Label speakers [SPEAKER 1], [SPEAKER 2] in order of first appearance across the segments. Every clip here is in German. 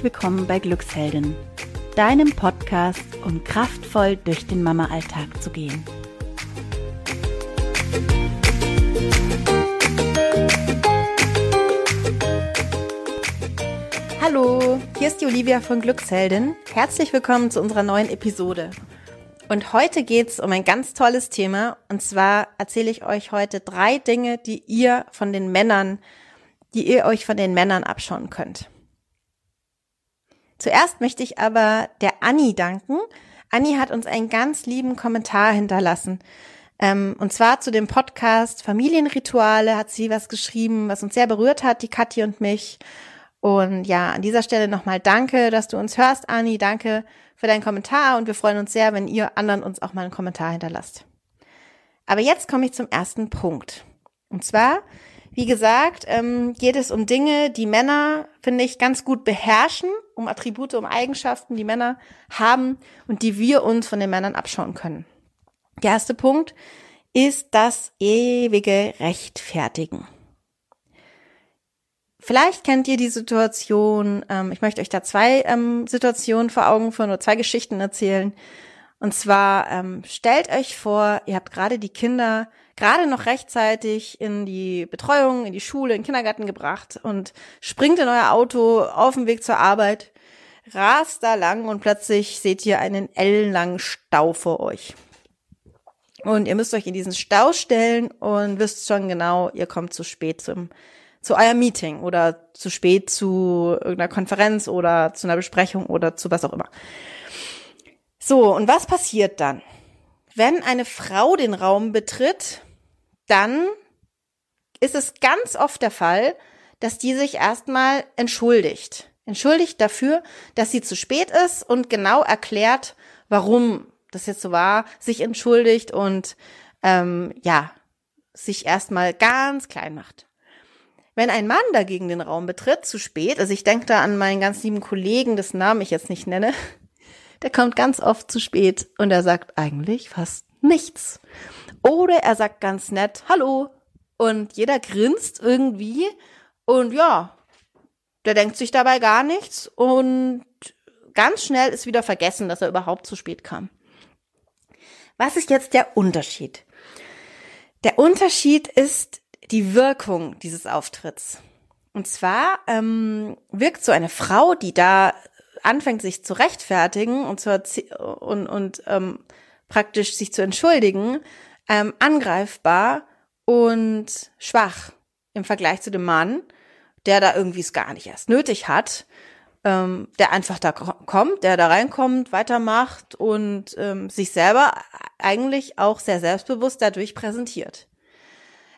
[SPEAKER 1] herzlich willkommen bei Glücksheldin, deinem Podcast, um kraftvoll durch den Mama-Alltag zu gehen. Hallo, hier ist die Olivia von Glücksheldin. Herzlich willkommen zu unserer neuen Episode. Und heute geht's um ein ganz tolles Thema. Und zwar erzähle ich euch heute drei Dinge, die ihr von den Männern, die ihr euch von den Männern abschauen könnt. Zuerst möchte ich aber der Anni danken. Anni hat uns einen ganz lieben Kommentar hinterlassen. Ähm, und zwar zu dem Podcast Familienrituale hat sie was geschrieben, was uns sehr berührt hat, die Kathi und mich. Und ja, an dieser Stelle nochmal danke, dass du uns hörst, Anni. Danke für deinen Kommentar und wir freuen uns sehr, wenn ihr anderen uns auch mal einen Kommentar hinterlasst. Aber jetzt komme ich zum ersten Punkt. Und zwar, wie gesagt, ähm, geht es um Dinge, die Männer, finde ich, ganz gut beherrschen, um Attribute, um Eigenschaften, die Männer haben und die wir uns von den Männern abschauen können. Der erste Punkt ist das ewige Rechtfertigen. Vielleicht kennt ihr die Situation, ähm, ich möchte euch da zwei ähm, Situationen vor Augen führen oder zwei Geschichten erzählen. Und zwar ähm, stellt euch vor, ihr habt gerade die Kinder gerade noch rechtzeitig in die Betreuung, in die Schule, in den Kindergarten gebracht und springt in euer Auto auf dem Weg zur Arbeit, rast da lang und plötzlich seht ihr einen ellenlangen Stau vor euch. Und ihr müsst euch in diesen Stau stellen und wisst schon genau, ihr kommt zu spät zum zu eurem Meeting oder zu spät zu irgendeiner Konferenz oder zu einer Besprechung oder zu was auch immer. So, und was passiert dann? Wenn eine Frau den Raum betritt, dann ist es ganz oft der Fall, dass die sich erstmal entschuldigt. Entschuldigt dafür, dass sie zu spät ist und genau erklärt, warum das jetzt so war, sich entschuldigt und ähm, ja, sich erstmal ganz klein macht. Wenn ein Mann dagegen den Raum betritt, zu spät, also ich denke da an meinen ganz lieben Kollegen, dessen Namen ich jetzt nicht nenne, der kommt ganz oft zu spät und er sagt eigentlich fast nichts. Oder er sagt ganz nett Hallo und jeder grinst irgendwie und ja, der denkt sich dabei gar nichts und ganz schnell ist wieder vergessen, dass er überhaupt zu spät kam. Was ist jetzt der Unterschied? Der Unterschied ist die Wirkung dieses Auftritts. Und zwar ähm, wirkt so eine Frau, die da anfängt, sich zu rechtfertigen und, zu und, und ähm, praktisch sich zu entschuldigen, ähm, angreifbar und schwach im Vergleich zu dem Mann, der da irgendwie es gar nicht erst nötig hat, ähm, der einfach da kommt, der da reinkommt, weitermacht und ähm, sich selber eigentlich auch sehr selbstbewusst dadurch präsentiert.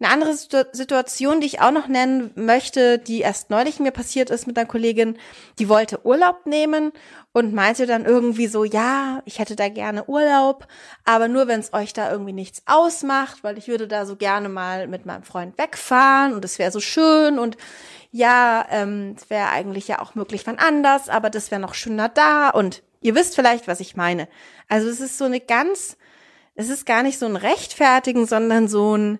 [SPEAKER 1] Eine andere Situation, die ich auch noch nennen möchte, die erst neulich mir passiert ist mit einer Kollegin, die wollte Urlaub nehmen und meinte dann irgendwie so, ja, ich hätte da gerne Urlaub, aber nur wenn es euch da irgendwie nichts ausmacht, weil ich würde da so gerne mal mit meinem Freund wegfahren und es wäre so schön und ja, ähm, es wäre eigentlich ja auch möglich wann anders, aber das wäre noch schöner da und ihr wisst vielleicht, was ich meine. Also es ist so eine ganz, es ist gar nicht so ein Rechtfertigen, sondern so ein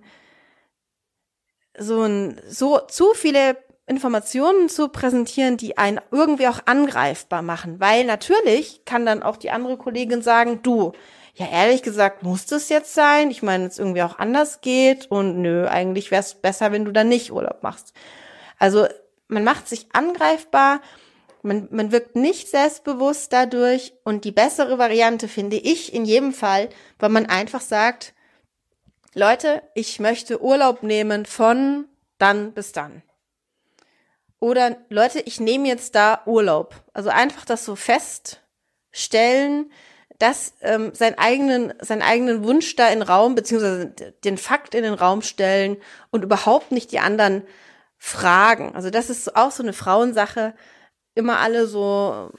[SPEAKER 1] so ein, so zu viele Informationen zu präsentieren, die einen irgendwie auch angreifbar machen. Weil natürlich kann dann auch die andere Kollegin sagen, du, ja, ehrlich gesagt, muss das jetzt sein? Ich meine, es irgendwie auch anders geht und nö, eigentlich wäre es besser, wenn du dann nicht Urlaub machst. Also man macht sich angreifbar, man, man wirkt nicht selbstbewusst dadurch und die bessere Variante finde ich in jedem Fall, weil man einfach sagt, Leute, ich möchte Urlaub nehmen von dann bis dann. Oder Leute, ich nehme jetzt da Urlaub. Also einfach das so feststellen, dass ähm, seinen eigenen, seinen eigenen Wunsch da in Raum, beziehungsweise den Fakt in den Raum stellen und überhaupt nicht die anderen fragen. Also das ist auch so eine Frauensache. Immer alle so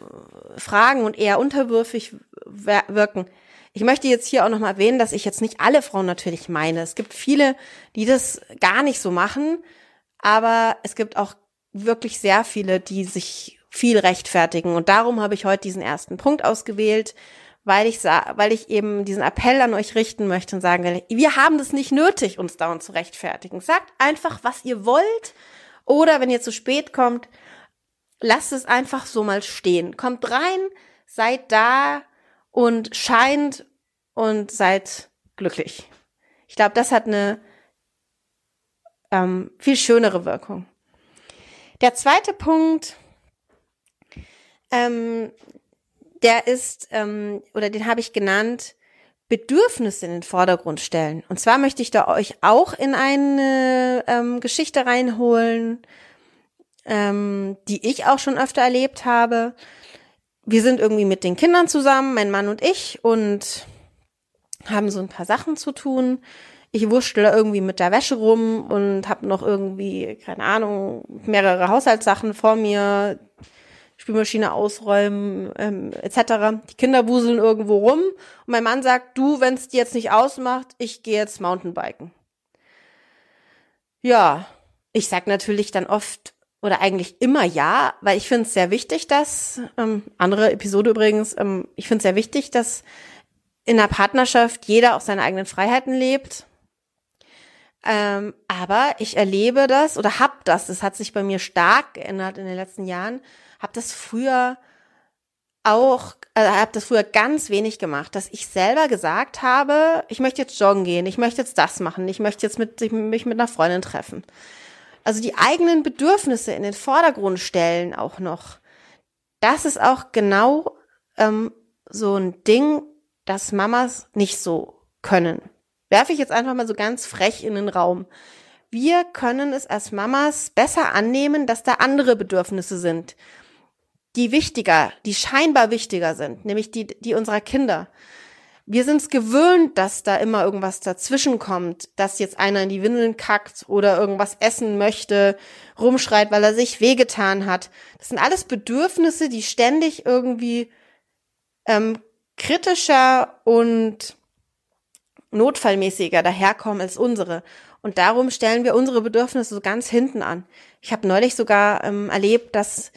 [SPEAKER 1] fragen und eher unterwürfig wirken. Ich möchte jetzt hier auch nochmal erwähnen, dass ich jetzt nicht alle Frauen natürlich meine. Es gibt viele, die das gar nicht so machen, aber es gibt auch wirklich sehr viele, die sich viel rechtfertigen. Und darum habe ich heute diesen ersten Punkt ausgewählt, weil ich, weil ich eben diesen Appell an euch richten möchte und sagen will, wir haben das nicht nötig, uns dauernd zu rechtfertigen. Sagt einfach, was ihr wollt. Oder wenn ihr zu spät kommt, lasst es einfach so mal stehen. Kommt rein, seid da und scheint und seid glücklich. Ich glaube, das hat eine ähm, viel schönere Wirkung. Der zweite Punkt, ähm, der ist, ähm, oder den habe ich genannt, Bedürfnisse in den Vordergrund stellen. Und zwar möchte ich da euch auch in eine ähm, Geschichte reinholen, ähm, die ich auch schon öfter erlebt habe. Wir sind irgendwie mit den Kindern zusammen, mein Mann und ich, und haben so ein paar Sachen zu tun. Ich wurschtel irgendwie mit der Wäsche rum und habe noch irgendwie, keine Ahnung, mehrere Haushaltssachen vor mir, Spülmaschine ausräumen, ähm, etc. Die Kinder wuseln irgendwo rum und mein Mann sagt, du, wenn es dir jetzt nicht ausmacht, ich gehe jetzt Mountainbiken. Ja, ich sag natürlich dann oft oder eigentlich immer ja, weil ich finde es sehr wichtig, dass, ähm, andere Episode übrigens, ähm, ich finde es sehr wichtig, dass in der Partnerschaft jeder auch seine eigenen Freiheiten lebt. Ähm, aber ich erlebe das oder hab das, das hat sich bei mir stark geändert in den letzten Jahren, habe das früher auch, äh, habe das früher ganz wenig gemacht, dass ich selber gesagt habe, ich möchte jetzt joggen gehen, ich möchte jetzt das machen, ich möchte jetzt mit, mich mit einer Freundin treffen. Also die eigenen Bedürfnisse in den Vordergrund stellen auch noch. Das ist auch genau ähm, so ein Ding, das Mamas nicht so können. Werfe ich jetzt einfach mal so ganz frech in den Raum. Wir können es als Mamas besser annehmen, dass da andere Bedürfnisse sind, die wichtiger, die scheinbar wichtiger sind, nämlich die, die unserer Kinder. Wir sind es gewöhnt, dass da immer irgendwas dazwischen kommt, dass jetzt einer in die Windeln kackt oder irgendwas essen möchte, rumschreit, weil er sich wehgetan hat. Das sind alles Bedürfnisse, die ständig irgendwie ähm, kritischer und notfallmäßiger daherkommen als unsere. Und darum stellen wir unsere Bedürfnisse so ganz hinten an. Ich habe neulich sogar ähm, erlebt, dass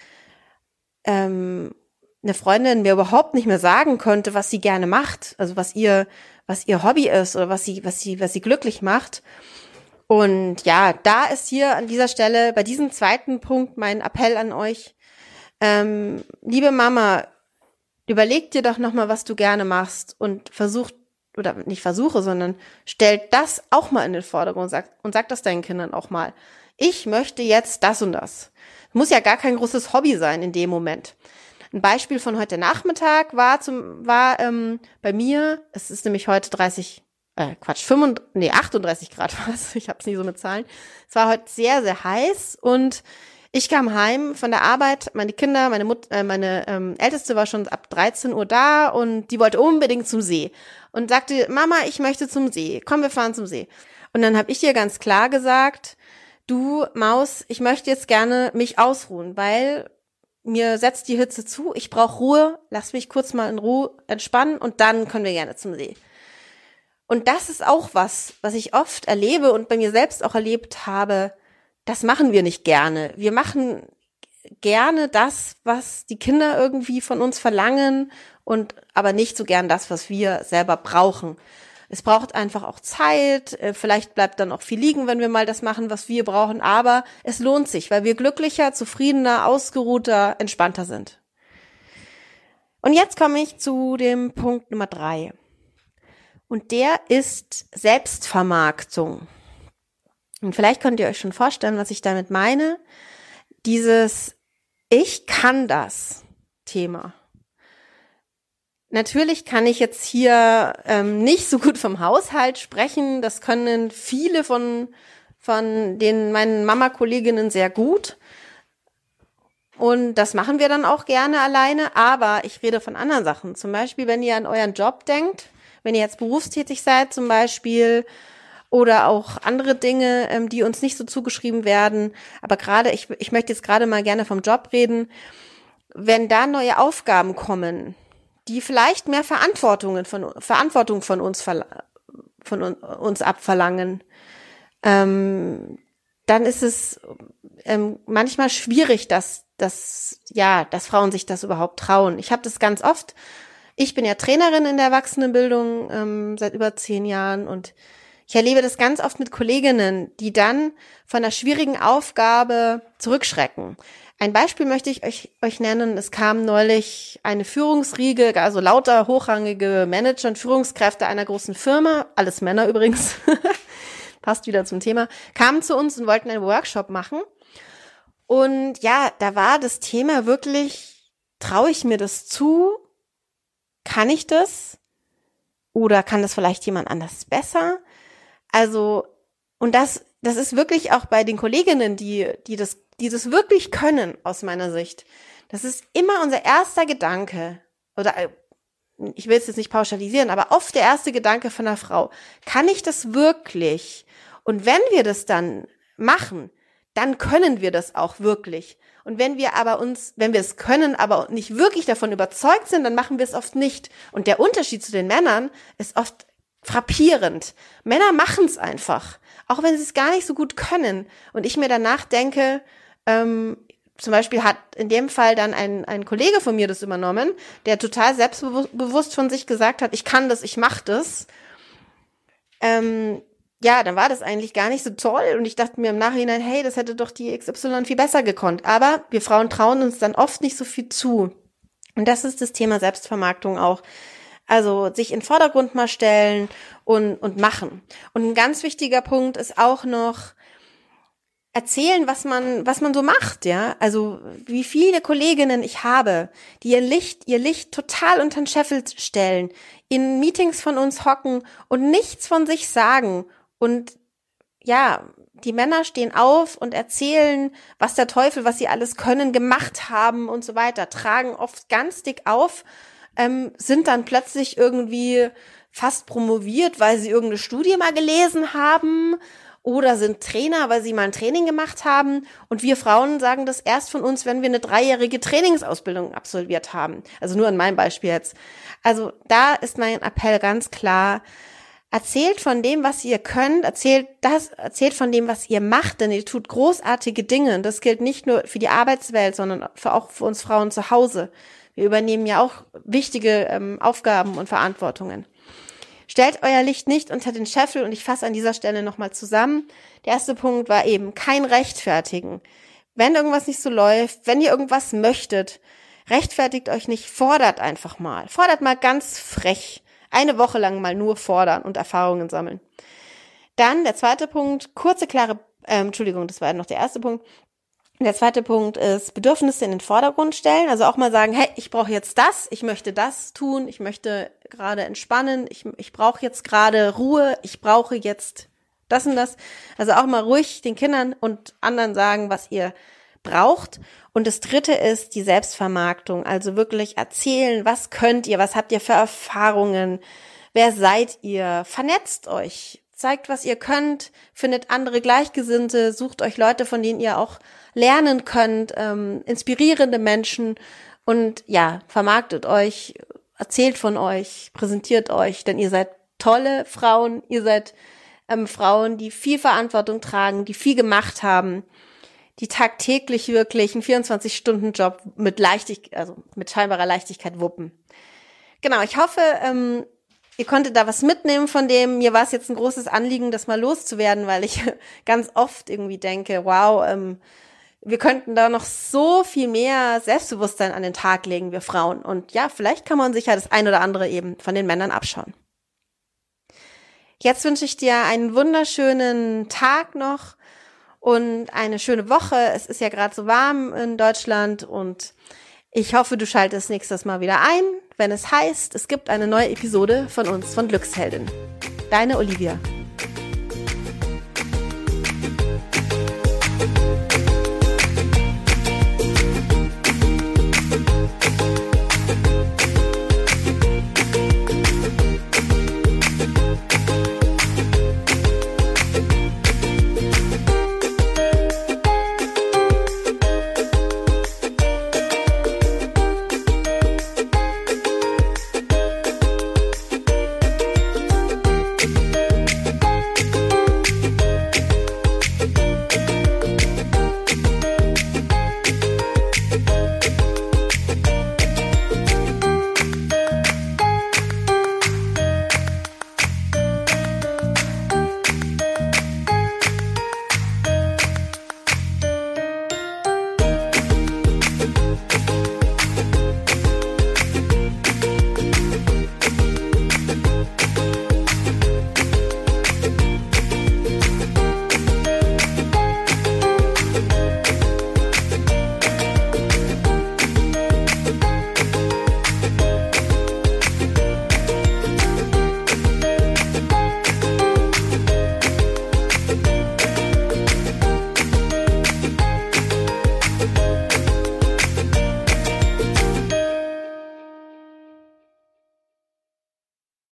[SPEAKER 1] ähm, eine Freundin mir überhaupt nicht mehr sagen konnte, was sie gerne macht, also was ihr, was ihr Hobby ist oder was sie, was sie, was sie glücklich macht. Und ja, da ist hier an dieser Stelle bei diesem zweiten Punkt mein Appell an euch. Ähm, liebe Mama, überleg dir doch nochmal, was du gerne machst und versuch, oder nicht versuche, sondern stell das auch mal in den Vordergrund und sag, und sag das deinen Kindern auch mal. Ich möchte jetzt das und das. Muss ja gar kein großes Hobby sein in dem Moment. Ein Beispiel von heute Nachmittag war zum, war ähm, bei mir, es ist nämlich heute 30, äh, Quatsch, 35, nee, 38 Grad war es, ich habe es nie so mit Zahlen. Es war heute sehr, sehr heiß und ich kam heim von der Arbeit, meine Kinder, meine Mut, äh, meine ähm, Älteste war schon ab 13 Uhr da und die wollte unbedingt zum See und sagte, Mama, ich möchte zum See, komm, wir fahren zum See. Und dann habe ich ihr ganz klar gesagt, du Maus, ich möchte jetzt gerne mich ausruhen, weil mir setzt die Hitze zu, ich brauche Ruhe, lass mich kurz mal in Ruhe entspannen und dann können wir gerne zum See. Und das ist auch was, was ich oft erlebe und bei mir selbst auch erlebt habe. Das machen wir nicht gerne. Wir machen gerne das, was die Kinder irgendwie von uns verlangen und aber nicht so gern das, was wir selber brauchen. Es braucht einfach auch Zeit. Äh, vielleicht bleibt dann auch viel liegen, wenn wir mal das machen, was wir brauchen. Aber es lohnt sich, weil wir glücklicher, zufriedener, ausgeruhter, entspannter sind. Und jetzt komme ich zu dem Punkt Nummer drei. Und der ist Selbstvermarktung. Und vielleicht könnt ihr euch schon vorstellen, was ich damit meine. Dieses Ich kann das Thema. Natürlich kann ich jetzt hier ähm, nicht so gut vom Haushalt sprechen. Das können viele von, von den meinen Mama-Kolleginnen sehr gut. Und das machen wir dann auch gerne alleine. Aber ich rede von anderen Sachen. Zum Beispiel, wenn ihr an euren Job denkt, wenn ihr jetzt berufstätig seid zum Beispiel, oder auch andere Dinge, ähm, die uns nicht so zugeschrieben werden. Aber gerade, ich, ich möchte jetzt gerade mal gerne vom Job reden. Wenn da neue Aufgaben kommen, die vielleicht mehr Verantwortungen von, Verantwortung von uns, von uns abverlangen, ähm, dann ist es ähm, manchmal schwierig, dass, dass, ja, dass Frauen sich das überhaupt trauen. Ich habe das ganz oft. Ich bin ja Trainerin in der Erwachsenenbildung ähm, seit über zehn Jahren und Ich erlebe das ganz oft mit Kolleginnen, die dann von einer schwierigen Aufgabe zurückschrecken. Ein Beispiel möchte ich euch, euch nennen. Es kam neulich eine Führungsriege, also lauter hochrangige Manager und Führungskräfte einer großen Firma, alles Männer übrigens, passt wieder zum Thema, kamen zu uns und wollten einen Workshop machen. Und ja, da war das Thema wirklich, traue ich mir das zu? Kann ich das? Oder kann das vielleicht jemand anders besser? Also, und das, das ist wirklich auch bei den Kolleginnen, die, die das, die das wirklich können, aus meiner Sicht. Das ist immer unser erster Gedanke. Oder, äh, ich will es jetzt nicht pauschalisieren, aber oft der erste Gedanke von einer Frau. Kann ich das wirklich? Und wenn wir das dann machen, dann können wir das auch wirklich. Und wenn wir aber uns, wenn wir es können, aber nicht wirklich davon überzeugt sind, dann machen wir es oft nicht. Und der Unterschied zu den Männern ist oft frappierend. Männer machen es einfach, auch wenn sie es gar nicht so gut können. Und ich mir danach denke, ähm, zum Beispiel hat in dem Fall dann ein, ein Kollege von mir das übernommen, der total selbstbewusst von sich gesagt hat, ich kann das, ich mach das. Ähm, ja, dann war das eigentlich gar nicht so toll und ich dachte mir im Nachhinein, hey, das hätte doch die XY viel besser gekonnt. Aber wir Frauen trauen uns dann oft nicht so viel zu. Und das ist das Thema Selbstvermarktung auch. Also sich in den Vordergrund mal stellen und, und machen. Und ein ganz wichtiger Punkt ist auch noch, erzählen, was man, was man so macht, ja. Also, wie viele Kolleginnen ich habe, die ihr Licht, ihr Licht total unter den Scheffel stellen, in Meetings von uns hocken und nichts von sich sagen und ja, die Männer stehen auf und erzählen, was der Teufel, was sie alles können, gemacht haben und so weiter, tragen oft ganz dick auf, ähm, sind dann plötzlich irgendwie fast promoviert, weil sie irgendeine Studie mal gelesen haben oder sind Trainer, weil sie mal ein Training gemacht haben. Und wir Frauen sagen das erst von uns, wenn wir eine dreijährige Trainingsausbildung absolviert haben. Also nur in meinem Beispiel jetzt. Also da ist mein Appell ganz klar, Erzählt von dem, was ihr könnt, erzählt das, erzählt von dem, was ihr macht, denn ihr tut großartige Dinge. Und das gilt nicht nur für die Arbeitswelt, sondern für auch für uns Frauen zu Hause. Wir übernehmen ja auch wichtige ähm, Aufgaben und Verantwortungen. Stellt euer Licht nicht unter den Scheffel und ich fasse an dieser Stelle nochmal zusammen. Der erste Punkt war eben kein Rechtfertigen. Wenn irgendwas nicht so läuft, wenn ihr irgendwas möchtet, rechtfertigt euch nicht, fordert einfach mal. Fordert mal ganz frech eine Woche lang mal nur fordern und Erfahrungen sammeln. Dann der zweite Punkt, kurze, klare, ähm, Entschuldigung, das war noch der erste Punkt. Der zweite Punkt ist Bedürfnisse in den Vordergrund stellen. Also auch mal sagen, hey, ich brauche jetzt das, ich möchte das tun, ich möchte gerade entspannen, ich, ich brauche jetzt gerade Ruhe, ich brauche jetzt das und das. Also auch mal ruhig den Kindern und anderen sagen, was ihr braucht. Und das dritte ist die Selbstvermarktung. Also wirklich erzählen, was könnt ihr, was habt ihr für Erfahrungen, wer seid ihr, vernetzt euch, zeigt, was ihr könnt, findet andere Gleichgesinnte, sucht euch Leute, von denen ihr auch lernen könnt, ähm, inspirierende Menschen. Und ja, vermarktet euch, erzählt von euch, präsentiert euch, denn ihr seid tolle Frauen, ihr seid ähm, Frauen, die viel Verantwortung tragen, die viel gemacht haben die tagtäglich wirklich einen 24-Stunden-Job mit Leichtigkeit, also mit scheinbarer Leichtigkeit wuppen. Genau, ich hoffe, ähm, ihr konntet da was mitnehmen von dem. Mir war es jetzt ein großes Anliegen, das mal loszuwerden, weil ich ganz oft irgendwie denke, wow, ähm, wir könnten da noch so viel mehr Selbstbewusstsein an den Tag legen, wir Frauen. Und ja, vielleicht kann man sich ja das ein oder andere eben von den Männern abschauen. Jetzt wünsche ich dir einen wunderschönen Tag noch und eine schöne Woche. Es ist ja gerade so warm in Deutschland und ich hoffe, du schaltest nächstes Mal wieder ein, wenn es heißt, es gibt eine neue Episode von uns von Glücksheldin. Deine Olivia.